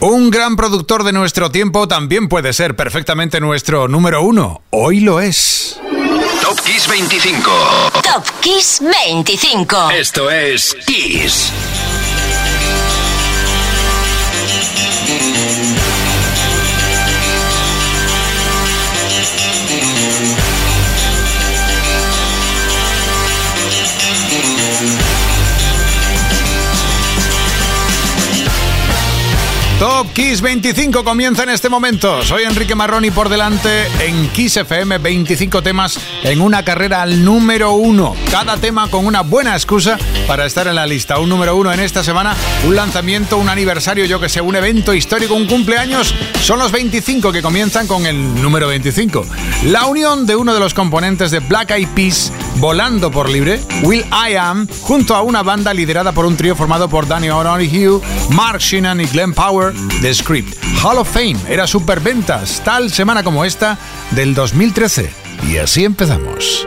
Un gran productor de nuestro tiempo también puede ser perfectamente nuestro número uno. Hoy lo es. Top Kiss 25. Top Kiss 25. Esto es Kiss. Kiss 25 comienza en este momento. Soy Enrique Marroni por delante en Kiss FM 25 temas en una carrera al número uno. Cada tema con una buena excusa para estar en la lista. Un número uno en esta semana, un lanzamiento, un aniversario, yo que sé, un evento histórico, un cumpleaños. Son los 25 que comienzan con el número 25. La unión de uno de los componentes de Black Eyed Peas volando por libre, Will I Am, junto a una banda liderada por un trío formado por Danny O'Donoghue, Mark Sheenan y Glenn Power The Script. Hall of Fame era superventas tal semana como esta del 2013. Y así empezamos.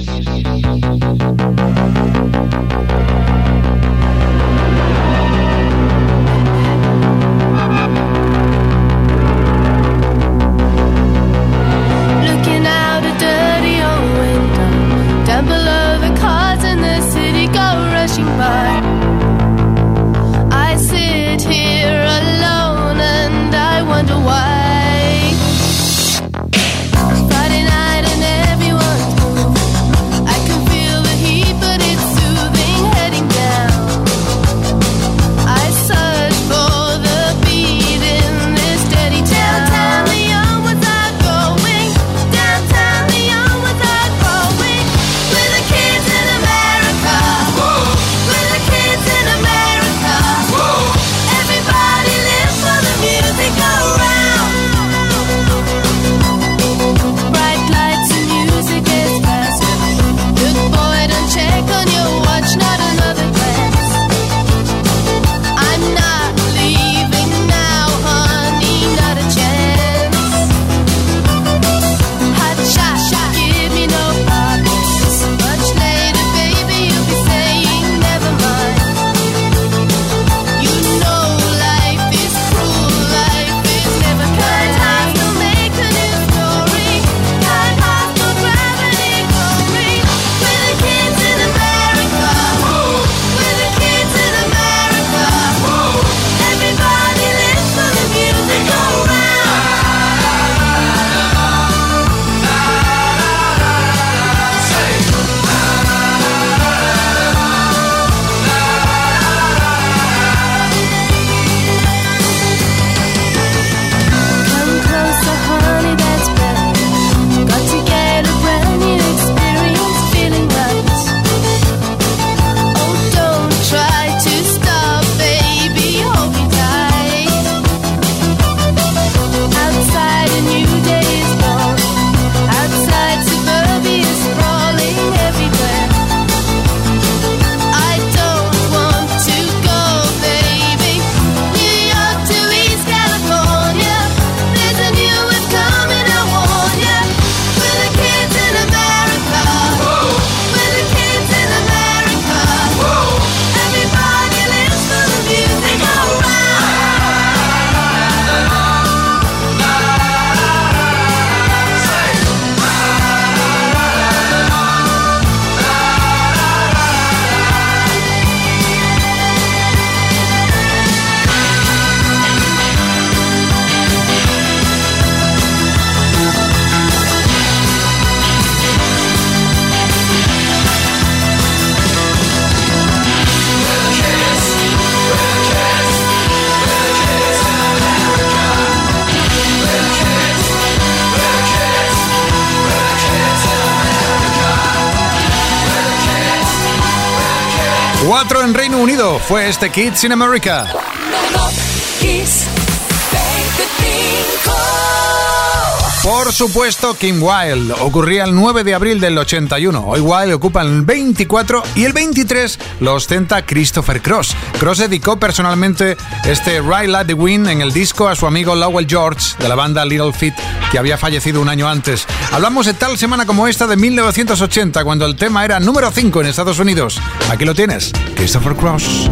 Fue este Kids in America. Supuesto, Kim Wilde. Ocurría el 9 de abril del 81. Hoy Wilde ocupa el 24 y el 23 lo ostenta Christopher Cross. Cross dedicó personalmente este Right Like the Wind en el disco a su amigo Lowell George de la banda Little Feat, que había fallecido un año antes. Hablamos de tal semana como esta de 1980, cuando el tema era número 5 en Estados Unidos. Aquí lo tienes, Christopher Cross.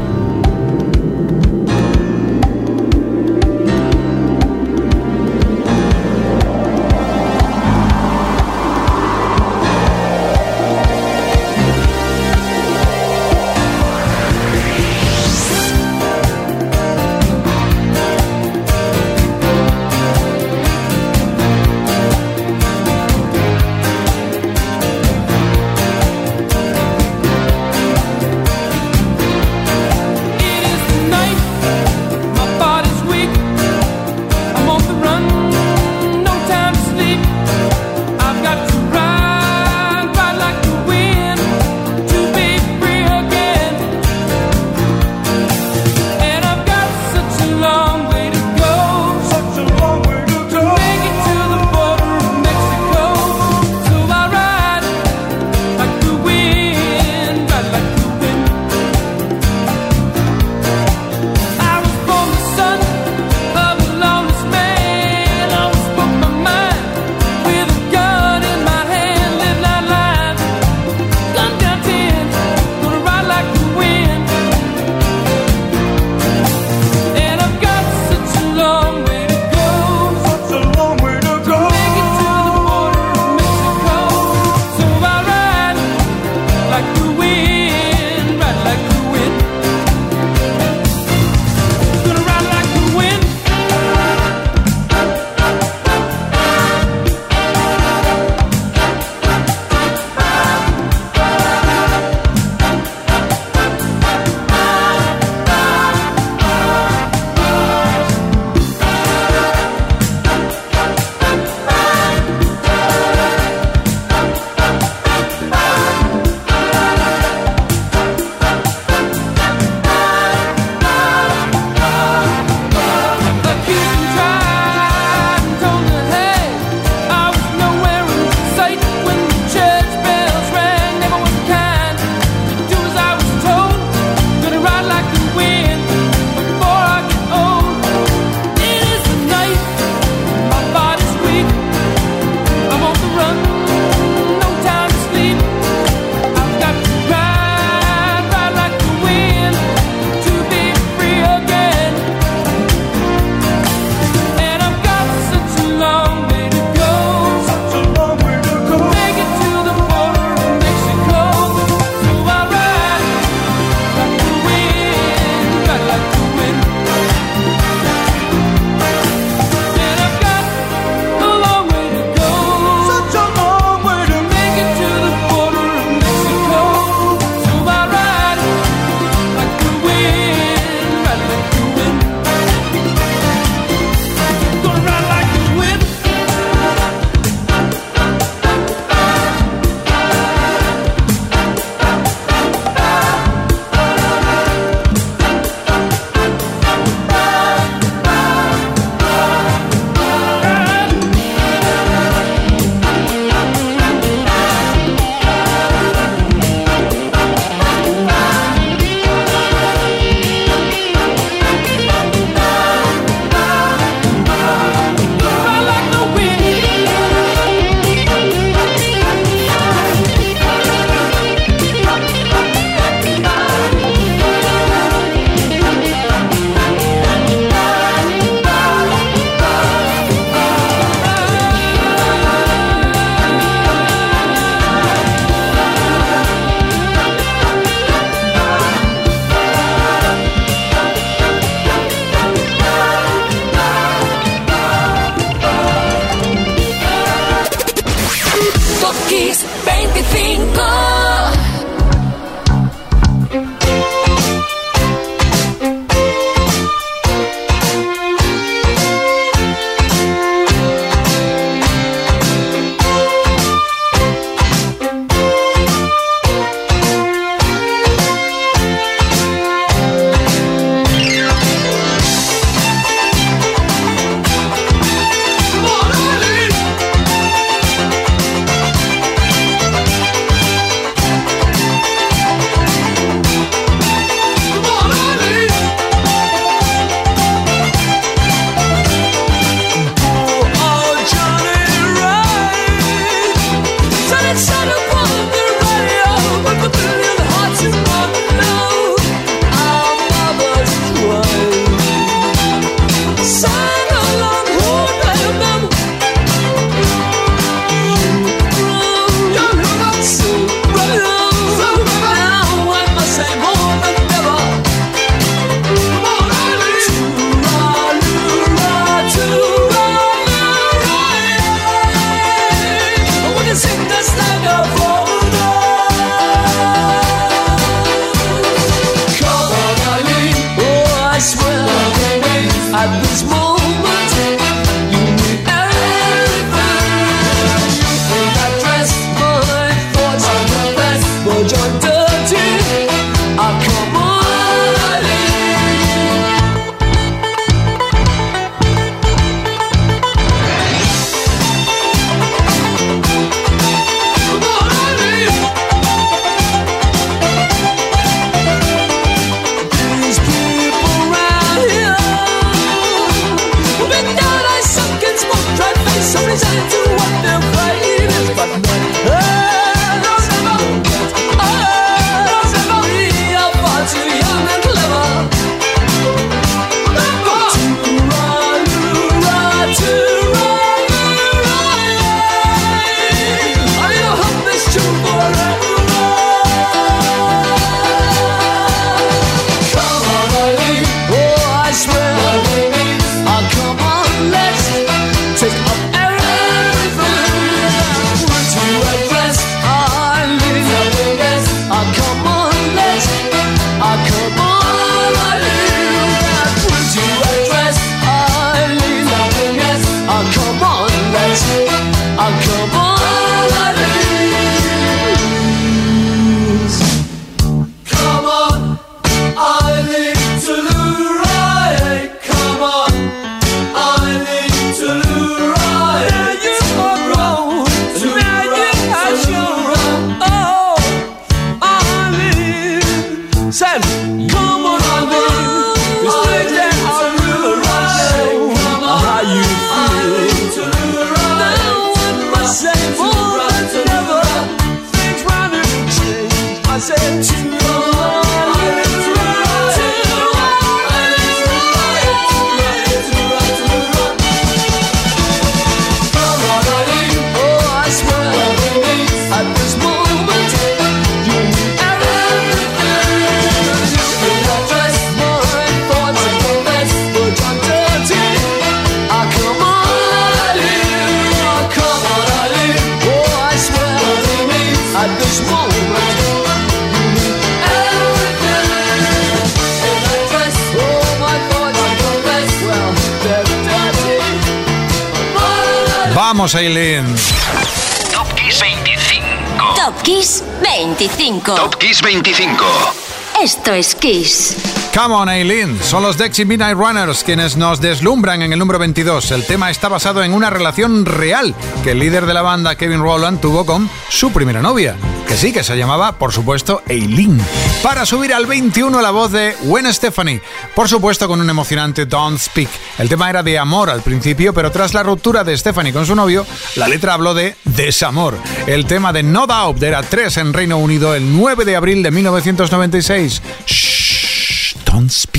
Vamos, Aileen. Top Kiss 25. Top Kiss 25. Top Kiss 25. Esto es Kiss. Come on, Aileen. Son los Dexy Midnight Runners quienes nos deslumbran en el número 22. El tema está basado en una relación real que el líder de la banda, Kevin Rowland, tuvo con su primera novia. Que sí, que se llamaba, por supuesto, Aileen. Para subir al 21 la voz de Gwen Stephanie. Por supuesto, con un emocionante Don't Speak. El tema era de amor al principio, pero tras la ruptura de Stephanie con su novio, la letra habló de desamor. El tema de No Doubt era 3 en Reino Unido el 9 de abril de 1996. Shh, don't speak.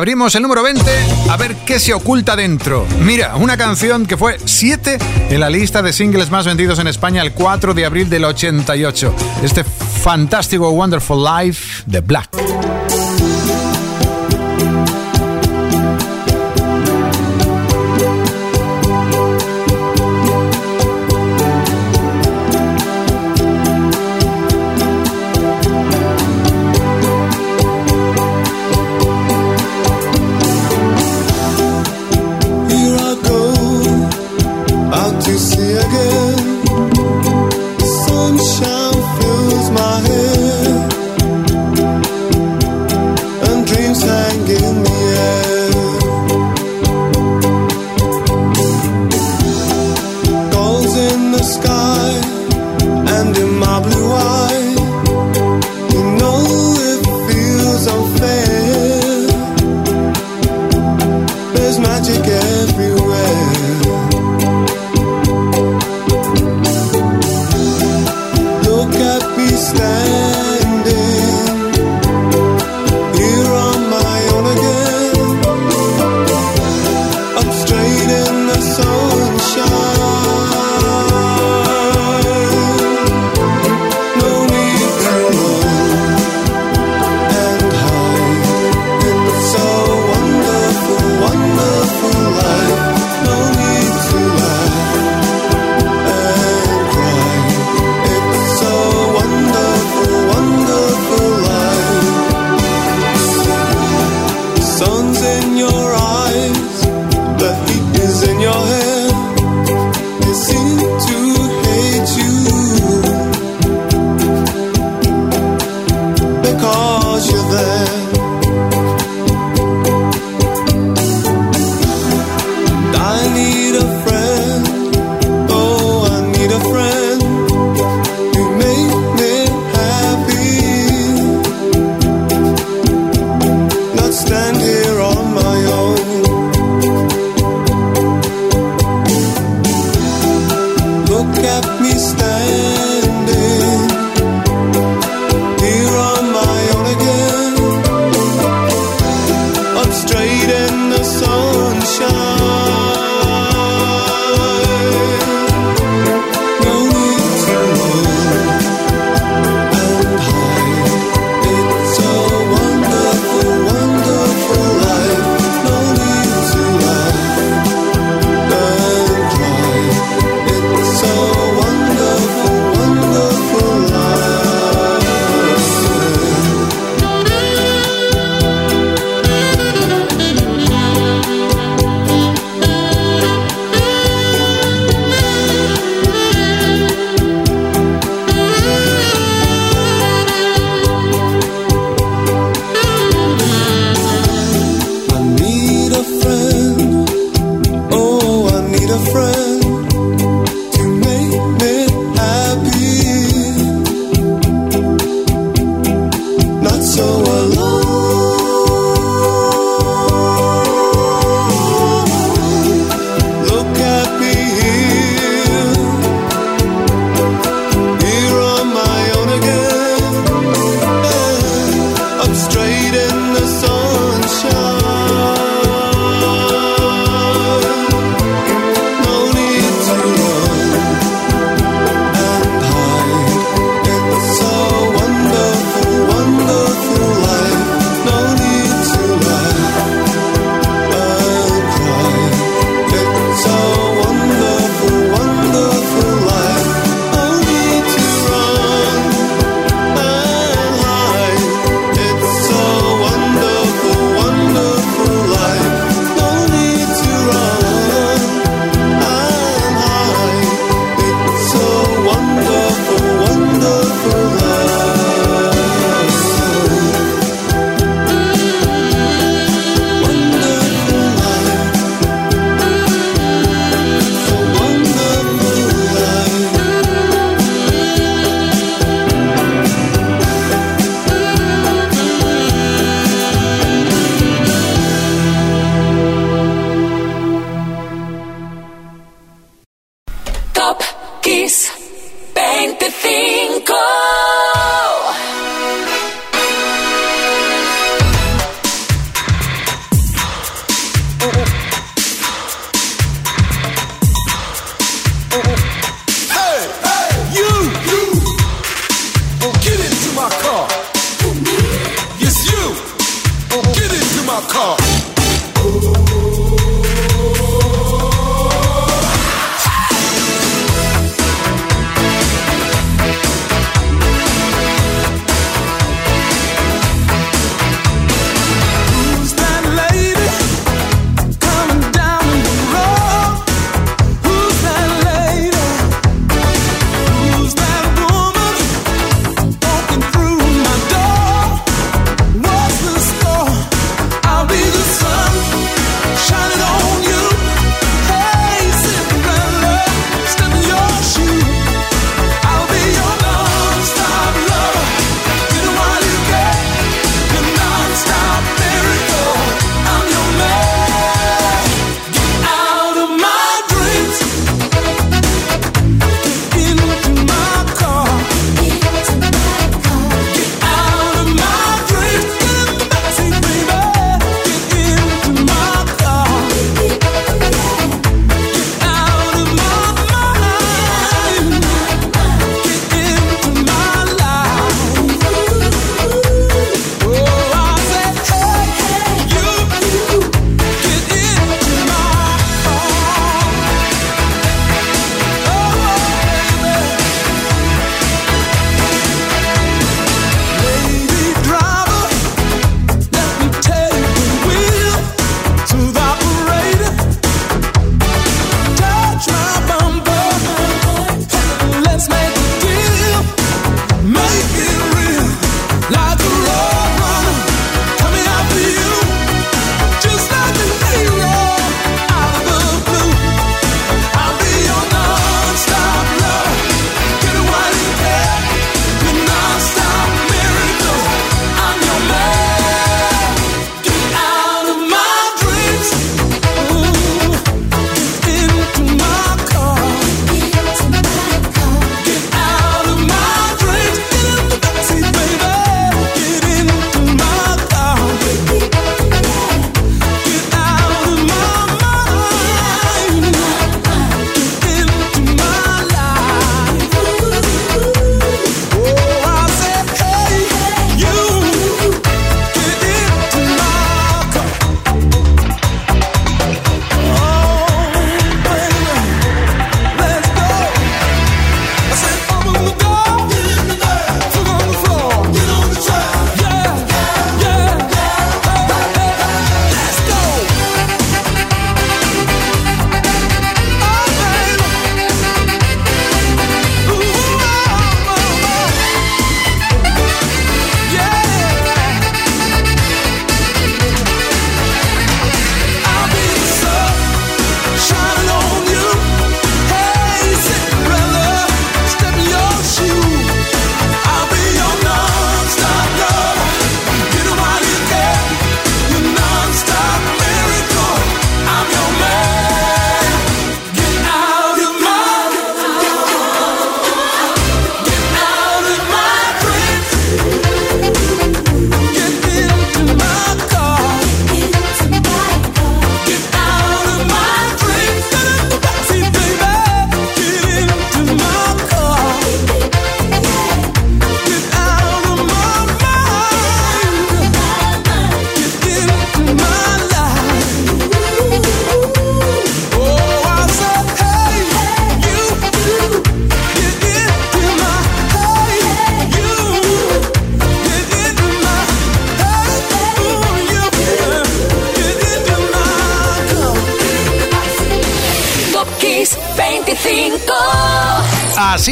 Abrimos el número 20 a ver qué se oculta dentro. Mira, una canción que fue 7 en la lista de singles más vendidos en España el 4 de abril del 88. Este fantástico Wonderful Life de Black.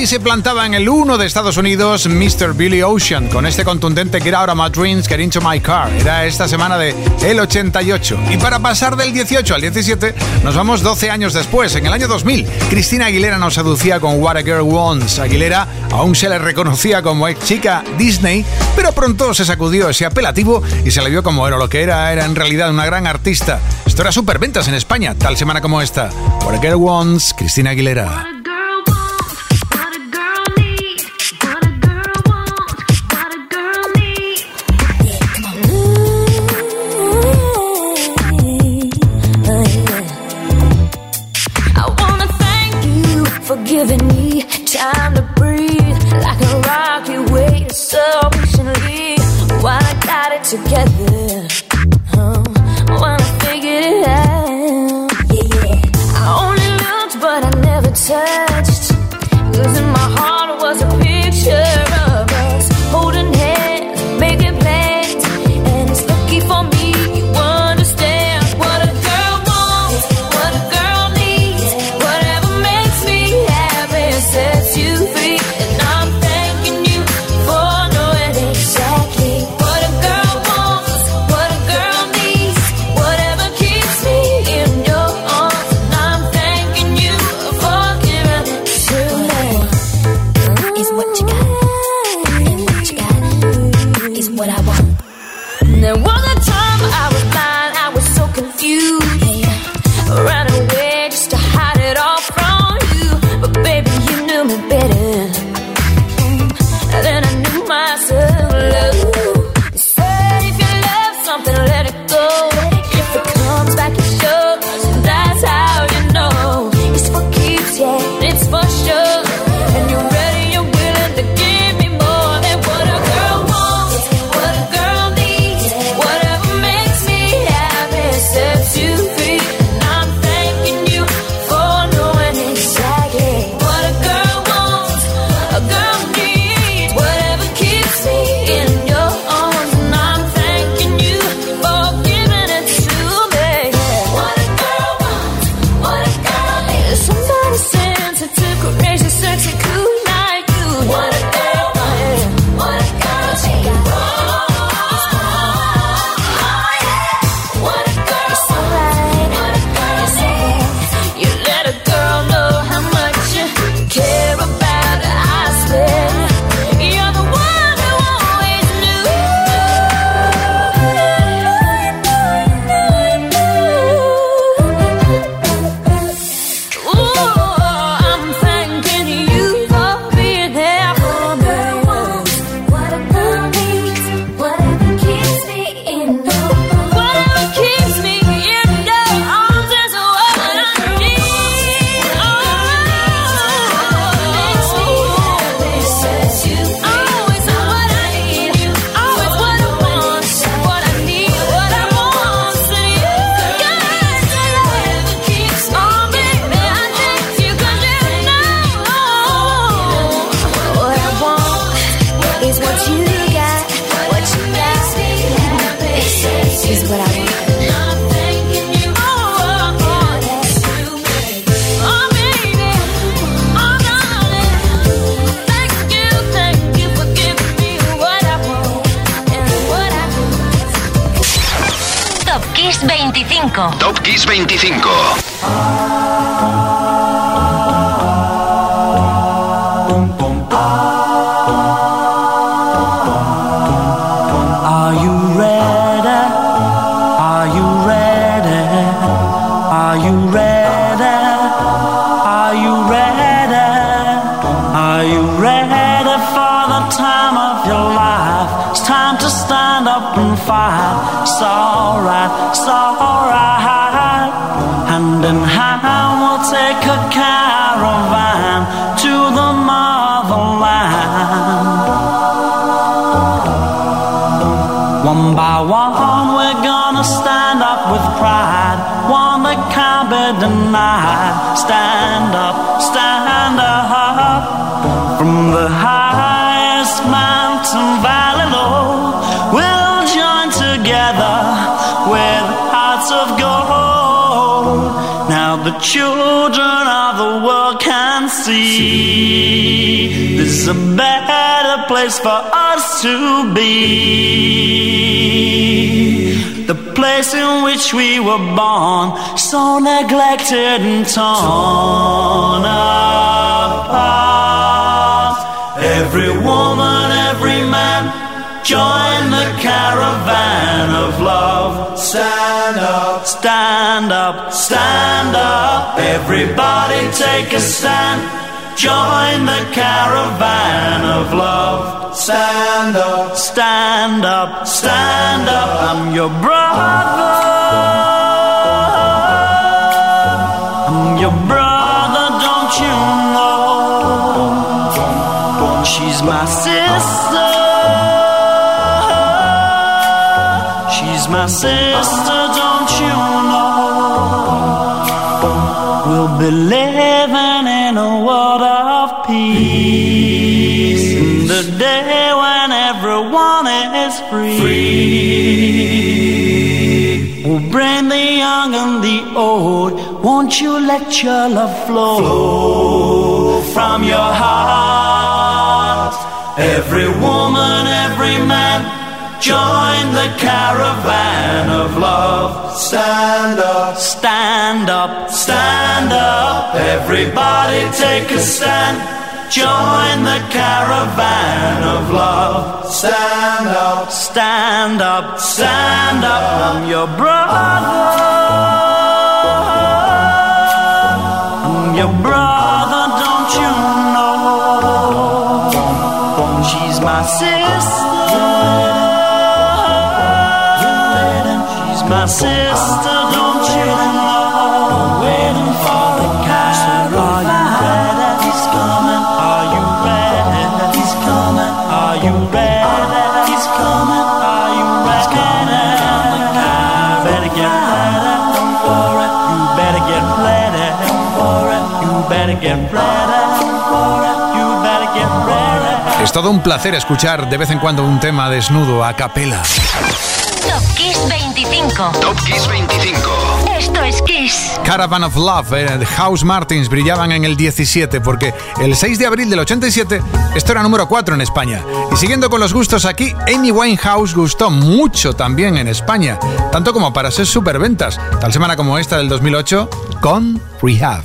se plantaba en el 1 de Estados Unidos Mr. Billy Ocean con este contundente Get Out of My Dreams, Get Into My Car. Era esta semana de el 88. Y para pasar del 18 al 17, nos vamos 12 años después. En el año 2000, Cristina Aguilera nos seducía con What a Girl Wants. Aguilera aún se le reconocía como ex chica Disney, pero pronto se sacudió ese apelativo y se le vio como era lo que era. Era en realidad una gran artista. Esto era superventas en España, tal semana como esta. What a Girl Wants, Cristina Aguilera. Time of your life? It's time to stand up and fight. It's alright, it's alright. Hand in hand, we'll take a place for us to be. The place in which we were born, so neglected and torn apart. Every woman, every man, join the caravan of love. Stand up, stand up, stand up. Everybody take a stand. Join the caravan of love. Stand up, stand up, stand up. I'm your brother. I'm your brother, don't you know? She's my sister. She's my sister, don't you know? We'll be bring the young and the old. Won't you let your love flow from your heart? Every woman, every man. Join the caravan of love. Stand up, stand up, stand up. Everybody take a stand. Join the caravan of love. Stand up, stand up, stand up. I'm your brother. I'm your brother, Es todo un placer escuchar de vez en cuando un tema desnudo a capela. Top Kiss 25. Top Kiss 25. Esto es Kiss. Caravan of Love, eh, House Martins brillaban en el 17 porque el 6 de abril del 87 esto era número 4 en España. Y siguiendo con los gustos aquí, Amy Winehouse gustó mucho también en España, tanto como para ser superventas, tal semana como esta del 2008 con Rehab.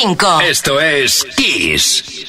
25. Esto es Kiss.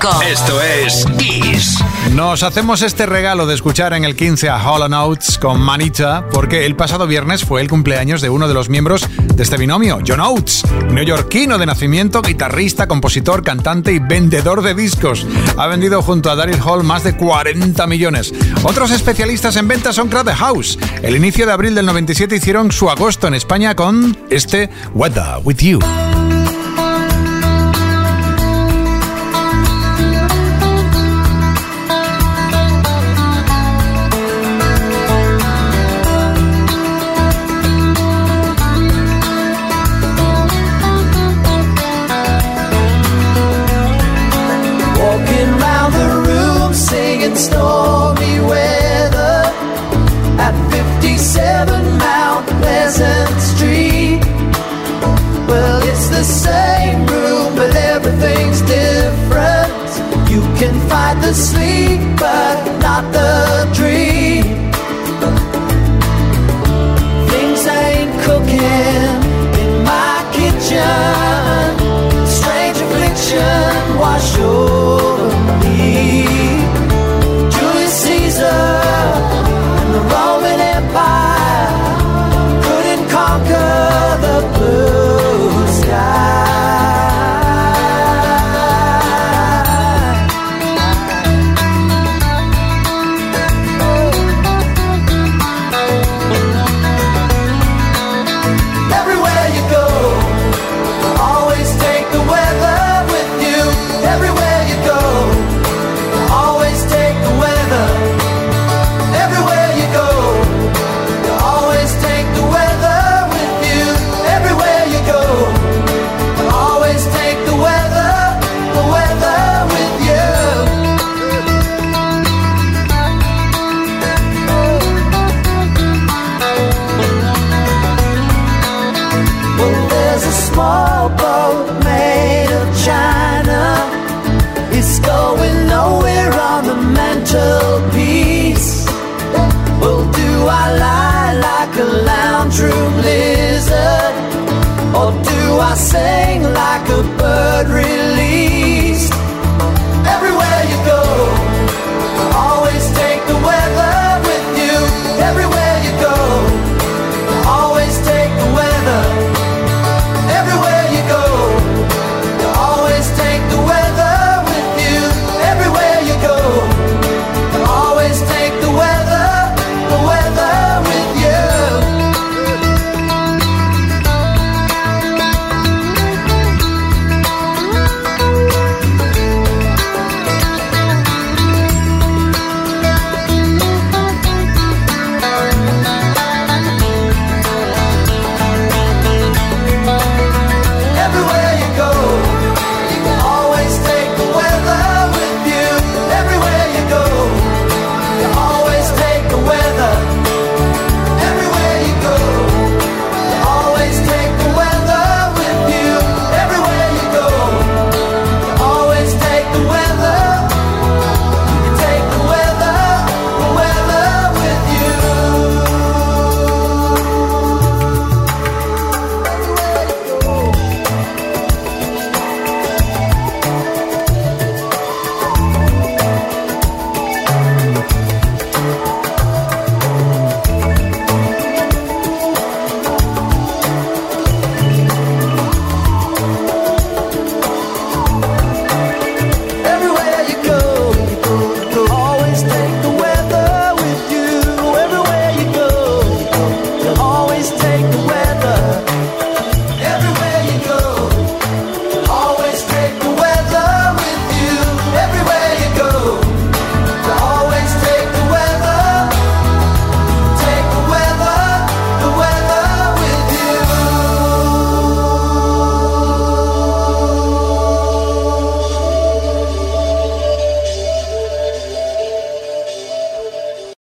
25. Esto es Kiss. Nos hacemos este regalo de escuchar en el 15 a Hollow Notes con Manita, porque el pasado viernes fue el cumpleaños de uno de los miembros de este binomio, John Oates, neoyorquino de nacimiento, guitarrista, compositor, cantante y vendedor de discos. Ha vendido junto a Daryl Hall más de 40 millones. Otros especialistas en ventas son Crowd House. El inicio de abril del 97 hicieron su agosto en España con este Weather With You. love.